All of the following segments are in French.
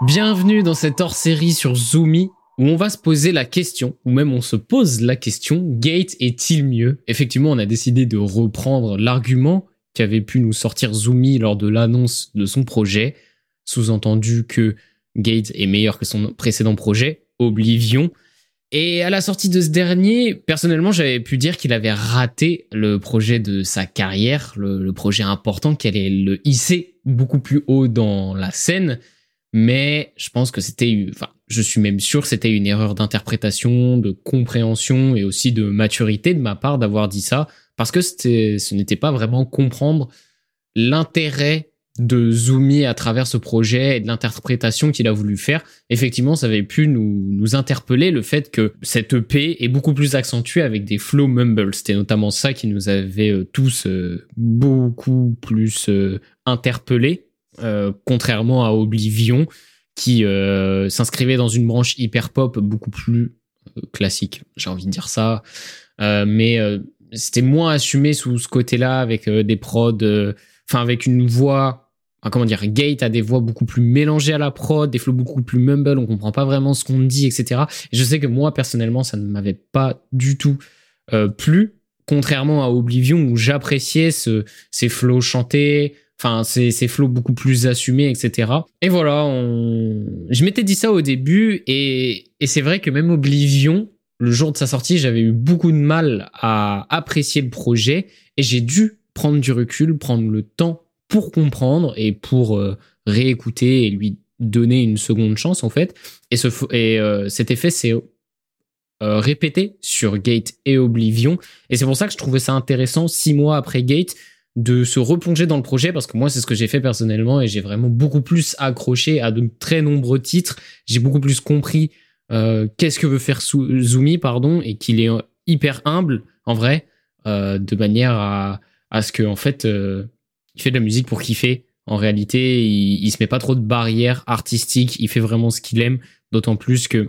Bienvenue dans cette hors-série sur Zoomy où on va se poser la question, ou même on se pose la question, Gate est-il mieux? Effectivement, on a décidé de reprendre l'argument qu'avait pu nous sortir Zoomy lors de l'annonce de son projet, sous-entendu que Gate est meilleur que son précédent projet, Oblivion. Et à la sortie de ce dernier, personnellement, j'avais pu dire qu'il avait raté le projet de sa carrière, le, projet important qui allait le hisser beaucoup plus haut dans la scène. Mais je pense que c'était, enfin, je suis même sûr que c'était une erreur d'interprétation, de compréhension et aussi de maturité de ma part d'avoir dit ça, parce que ce n'était pas vraiment comprendre l'intérêt de zoomer à travers ce projet et de l'interprétation qu'il a voulu faire, effectivement, ça avait pu nous, nous interpeller le fait que cette EP est beaucoup plus accentuée avec des flow mumbles. C'était notamment ça qui nous avait euh, tous euh, beaucoup plus euh, interpellés, contrairement à Oblivion, qui s'inscrivait dans une branche hyper pop beaucoup plus classique, j'ai envie de dire ça. mais c'était moins assumé sous ce côté-là avec des prods, enfin avec une voix comment dire, Gate a des voix beaucoup plus mélangées à la prod, des flows beaucoup plus mumble, on comprend pas vraiment ce qu'on dit, etc. Et je sais que moi, personnellement, ça ne m'avait pas du tout euh, plu, contrairement à Oblivion où j'appréciais ce, ces flows chantés, enfin ces, ces flows beaucoup plus assumés, etc. Et voilà, on... je m'étais dit ça au début, et, et c'est vrai que même Oblivion, le jour de sa sortie, j'avais eu beaucoup de mal à apprécier le projet, et j'ai dû prendre du recul, prendre le temps pour comprendre et pour euh, réécouter et lui donner une seconde chance en fait. Et, ce, et euh, cet effet s'est euh, répété sur Gate et Oblivion. Et c'est pour ça que je trouvais ça intéressant, six mois après Gate, de se replonger dans le projet parce que moi c'est ce que j'ai fait personnellement et j'ai vraiment beaucoup plus accroché à de très nombreux titres. J'ai beaucoup plus compris qu'est-ce que veut faire Zoomy pardon et qu'il est hyper humble en vrai de manière à, à ce que en fait il fait de la musique pour kiffer. En réalité, il, il se met pas trop de barrières artistiques. Il fait vraiment ce qu'il aime. D'autant plus que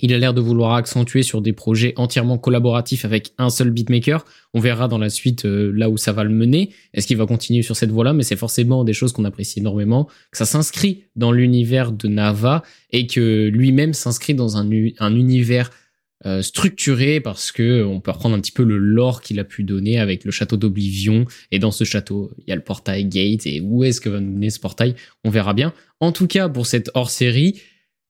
il a l'air de vouloir accentuer sur des projets entièrement collaboratifs avec un seul beatmaker. On verra dans la suite euh, là où ça va le mener. Est-ce qu'il va continuer sur cette voie-là? Mais c'est forcément des choses qu'on apprécie énormément. Que ça s'inscrit dans l'univers de Nava et que lui-même s'inscrit dans un, un univers euh, structuré parce que on peut reprendre un petit peu le lore qu'il a pu donner avec le château d'Oblivion et dans ce château il y a le portail Gate et où est-ce que va nous mener ce portail? On verra bien en tout cas pour cette hors série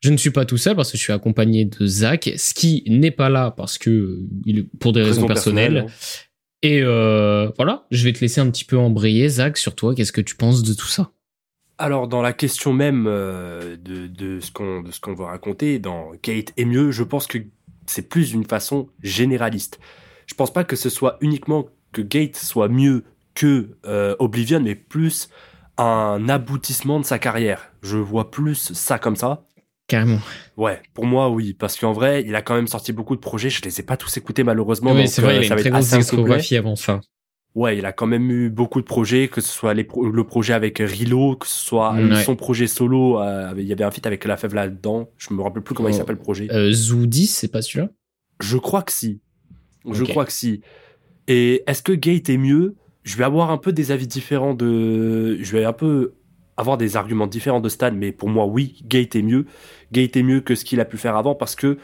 je ne suis pas tout seul parce que je suis accompagné de Zach ce qui n'est pas là parce que il pour des raisons, personnelles et euh, voilà je vais te laisser un petit peu embrayer Zach sur toi qu'est-ce que tu penses de tout ça? Alors dans la question même euh, de, de ce qu'on va raconter dans Gate est mieux, je pense que c'est plus une façon généraliste. Je pense pas que ce soit uniquement que Gate soit mieux que euh, Oblivion, mais plus un aboutissement de sa carrière. Je vois plus ça comme ça. Carrément. Ouais, pour moi, oui, parce qu'en vrai, il a quand même sorti beaucoup de projets. Je les ai pas tous écoutés malheureusement. Oui, c'est vrai, euh, il a une très grosse discographie avant ça. Ouais, il a quand même eu beaucoup de projets, que ce soit les le projet avec Rilo, que ce soit son projet solo. Euh, il y avait un feat avec La Fève là-dedans. Je me rappelle plus comment il oh. s'appelle le projet. Euh, Zoudi, c'est pas celui-là? Je crois que si. Je crois que si. Et est-ce que Gate est mieux? Je vais avoir un peu des avis différents de. Je vais un peu avoir des arguments différents de Stan, mais pour moi, oui, Gate est mieux. Gate est mieux que ce qu'il a pu faire avant parce que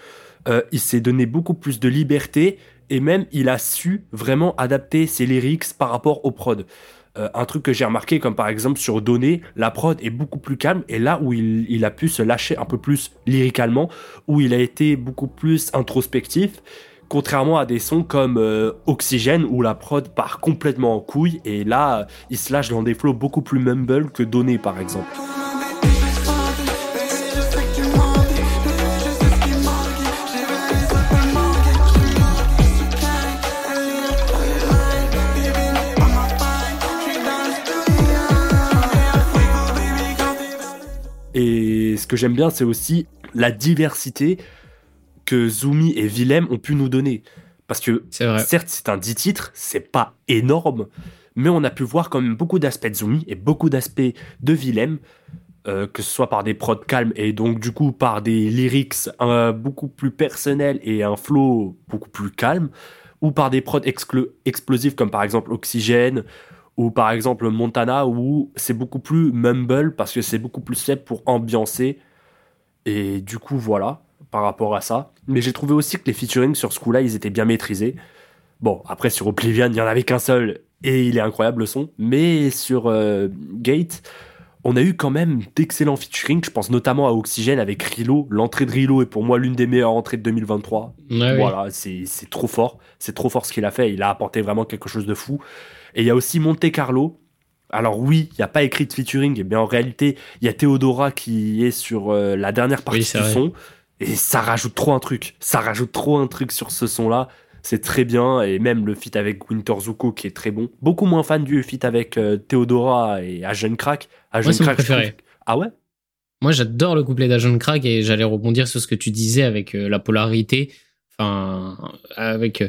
euh, il s'est donné beaucoup plus de liberté et même il a su vraiment adapter ses lyrics par rapport au prod. Euh, un truc que j'ai remarqué, comme par exemple sur Donné, la prod est beaucoup plus calme, et là où il, a pu se lâcher un peu plus lyricalement, où il a été beaucoup plus introspectif, contrairement à des sons comme euh, Oxygène, où la prod part complètement en couille, et là, il se lâche dans des flows beaucoup plus mumble que Donné par exemple. Et ce que j'aime bien, c'est aussi la diversité que Zumi et Willem ont pu nous donner. Parce que, certes, c'est un 10 titres, c'est pas énorme, mais on a pu voir quand même beaucoup d'aspects de Zumi et beaucoup d'aspects de Willem, euh, que ce soit par des prods calmes et donc du coup par des lyrics beaucoup plus personnels et un flow beaucoup plus calme, ou par des prods explosifs comme par exemple Oxygène, ou par exemple Montana où c'est beaucoup plus mumble parce que c'est beaucoup plus fait pour ambiancer. Et du coup, voilà, par rapport à ça. Mais j'ai trouvé aussi que les featuring sur ce coup-là, ils étaient bien maîtrisés. Bon, après, sur Oblivion, il n'y en avait qu'un seul, et il est incroyable le son. Mais sur euh, Gate, on a eu quand même d'excellents featuring. Je pense notamment à Oxygène avec Rilo. L'entrée de Rilo est pour moi l'une des meilleures entrées de 2023. voilà, c'est trop fort. C'est trop fort ce qu'il a fait. Il a apporté vraiment quelque chose de fou. Et il y a aussi Monte Carlo. Alors oui, il n'y a pas écrit de featuring, mais en réalité, il y a Theodora qui est sur euh, la dernière partie du son. Et ça rajoute trop un truc. Ça rajoute trop un truc sur ce son-là c'est très bien et même le feat avec Winter Zuko qui est très bon. Beaucoup moins fan du feat avec euh, Theodora et Agent Crack. Agent Crack, préféré. Ah ouais? Moi j'adore le couplet d'Agent Crack et j'allais rebondir sur ce que tu disais avec euh, la polarité. Enfin, avec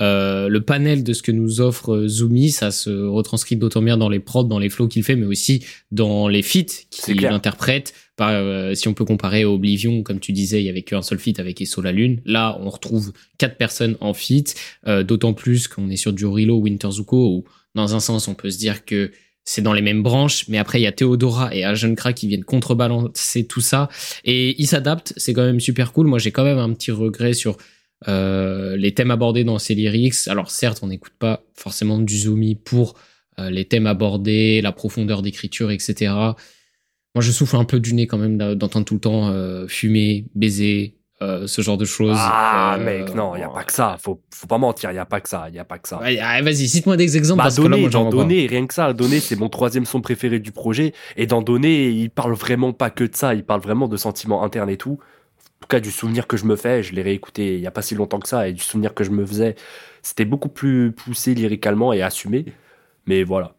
euh, le panel de ce que nous offre Zumi, ça se retranscrit d'autant bien dans les prods, dans les flows qu'il fait, mais aussi dans les feats qu'il interprète euh, si on peut comparer à Oblivion, comme tu disais, il y avait qu'un seul feat avec Esso la Lune. Là, on retrouve quatre personnes en feat, euh, d'autant plus qu'on est sur du Rilo Winter Zuko, où dans un sens, on peut se dire que c'est dans les mêmes branches, mais après il y a Theodora et Agenkra qui viennent contrebalancer tout ça et ils s'adaptent, c'est quand même super cool. Moi j'ai quand même un petit regret sur euh, les thèmes abordés dans ces lyrics. Alors certes, on n'écoute pas forcément du Zoomy pour les thèmes abordés, la profondeur d'écriture, etc. Moi, je souffle un peu du nez quand même d'entendre tout le temps euh, fumer, baiser, euh, ce genre de choses. Ah, euh, mec, non, il n'y a pas que ça. Faut, faut pas mentir, il n'y a pas que ça. Il y a pas que ça. vas-y, cite-moi des exemples. Bah, parce donner, que là, moi, donner, rien que ça. Donner, c'est mon troisième son préféré du projet. Et dans donner, il parle vraiment pas que de ça. Il parle vraiment de sentiments internes et tout. Tout cas, du souvenir que je me fais, je l'ai réécouté il y a pas si longtemps que ça. Et du souvenir que je me faisais, c'était beaucoup plus poussé lyricalement et assumé. Mais voilà.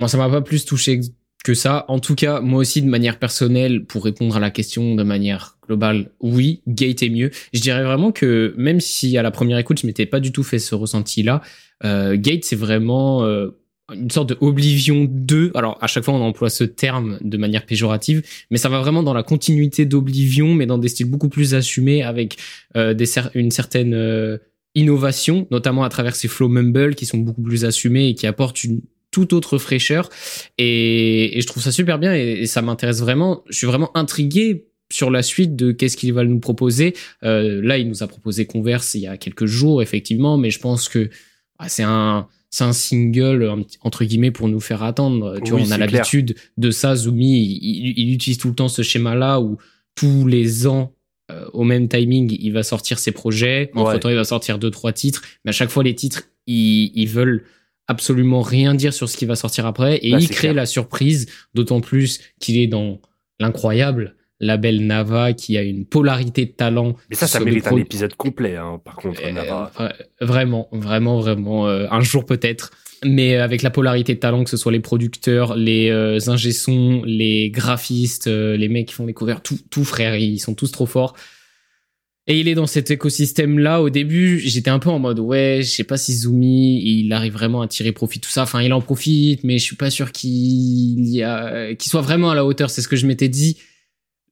Moi, ça m'a pas plus touché que ça. En tout cas, moi aussi, de manière personnelle, pour répondre à la question de manière globale, oui, Gate est mieux. Je dirais vraiment que même si à la première écoute, je m'étais pas du tout fait ce ressenti-là, euh, Gate, c'est vraiment euh, une sorte de Oblivion 2. Alors, à chaque fois, on emploie ce terme de manière péjorative, mais ça va vraiment dans la continuité d'Oblivion, mais dans des styles beaucoup plus assumés, avec euh, des une certaine euh, innovation, notamment à travers ces flow mumble qui sont beaucoup plus assumés et qui apportent une toute autre fraîcheur. Et, je trouve ça super bien et, ça m'intéresse vraiment. Je suis vraiment intrigué sur la suite de qu'est-ce qu'il va nous proposer. Euh, là, il nous a proposé Converse il y a quelques jours, effectivement, mais je pense que ah, c'est un c'est un single entre guillemets pour nous faire attendre. Tu vois, on a l'habitude de ça. Zumi, il, utilise tout le temps ce schéma-là où tous les ans euh, au même timing, il va sortir ses projets. Entre temps, il va sortir deux trois titres, mais à chaque fois les titres, ils, ils veulent absolument rien dire sur ce qui va sortir après et il crée la surprise, d'autant plus qu'il est dans l'incroyable label Nava qui a une polarité de talent. Mais ça, ça mérite un épisode complet, hein, par contre, euh, Nava. Vraiment, vraiment, vraiment, euh, un jour peut-être. Mais avec la polarité de talent, que ce soit les producteurs, les euh, ingé-sons, les graphistes, les mecs qui font les covers, tout, tout frère, ils sont tous trop forts. Et il est dans cet écosystème-là. Au début, j'étais un peu en mode, ouais, je sais pas si Zumi, il arrive vraiment à tirer profit de tout ça. Enfin, il en profite, mais je suis pas sûr qu'il y a, qu'il soit vraiment à la hauteur. C'est ce que je m'étais dit.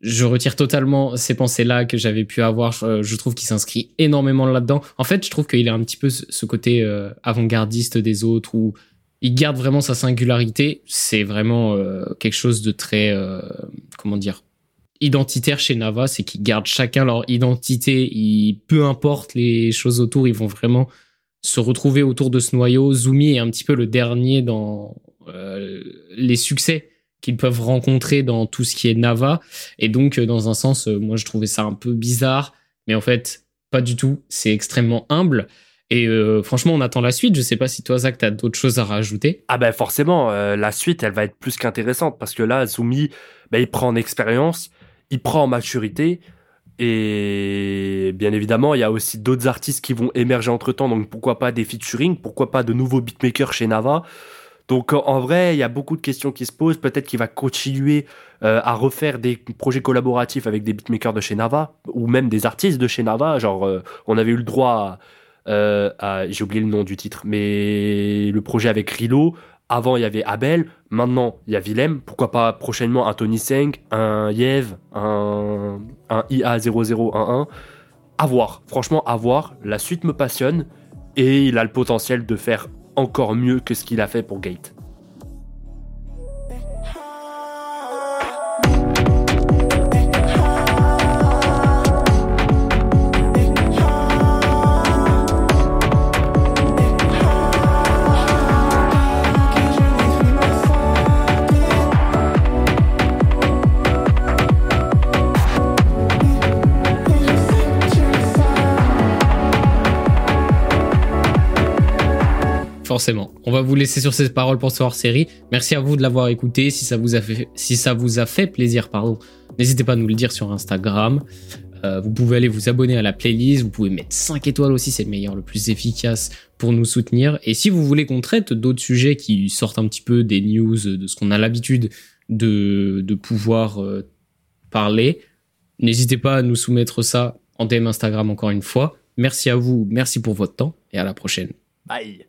Je retire totalement ces pensées-là que j'avais pu avoir. Je, trouve qu'il s'inscrit énormément là-dedans. En fait, je trouve qu'il a un petit peu ce côté euh, avant-gardiste des autres où il garde vraiment sa singularité. C'est vraiment euh, quelque chose de très, euh, comment dire, identitaire chez Nava, c'est qu'ils gardent chacun leur identité. Peu importe les choses autour, ils vont vraiment se retrouver autour de ce noyau. Zumi est un petit peu le dernier dans euh, les succès qu'ils peuvent rencontrer dans tout ce qui est Nava. Et donc, euh, dans un sens, euh, moi, je trouvais ça un peu bizarre. Mais en fait, pas du tout. C'est extrêmement humble. Et franchement, on attend la suite. Je sais pas si toi, Zach, t'as d'autres choses à rajouter. Ah ben forcément, la suite, elle va être plus qu'intéressante parce que là, Zumi, ben, il prend en expérience il prend en maturité. Et bien évidemment, il y a aussi d'autres artistes qui vont émerger entre temps. Donc pourquoi pas des featuring, pourquoi pas de nouveaux beatmakers chez Nava? Donc en vrai, il y a beaucoup de questions qui se posent. Peut-être qu'il va continuer euh, à refaire des projets collaboratifs avec des beatmakers de chez Nava ou même des artistes de chez Nava. Genre, euh, on avait eu le droit euh, à, j'ai oublié le nom du titre, mais le projet avec Rilo. Avant, il y avait Abel. Maintenant, il y a Willem. Pourquoi pas prochainement un Tony Seng, un Yev, un, un IA0011. À voir. Franchement, à voir. La suite me passionne. Et il a le potentiel de faire encore mieux que ce qu'il a fait pour Gate. Forcément. On va vous laisser sur ces paroles pour ce hors-série. Merci à vous de l'avoir écouté. Si ça vous a fait, si ça vous plaisir, n'hésitez pas à nous le dire sur Instagram. Euh, vous pouvez aller vous abonner à la playlist, vous pouvez mettre 5 étoiles aussi, c'est le meilleur, le plus efficace pour nous soutenir. Et si vous voulez qu'on traite d'autres sujets qui sortent un petit peu des news, de ce qu'on a l'habitude de, de pouvoir euh, parler, n'hésitez pas à nous soumettre ça en DM Instagram encore une fois. Merci à vous, merci pour votre temps et à la prochaine. Bye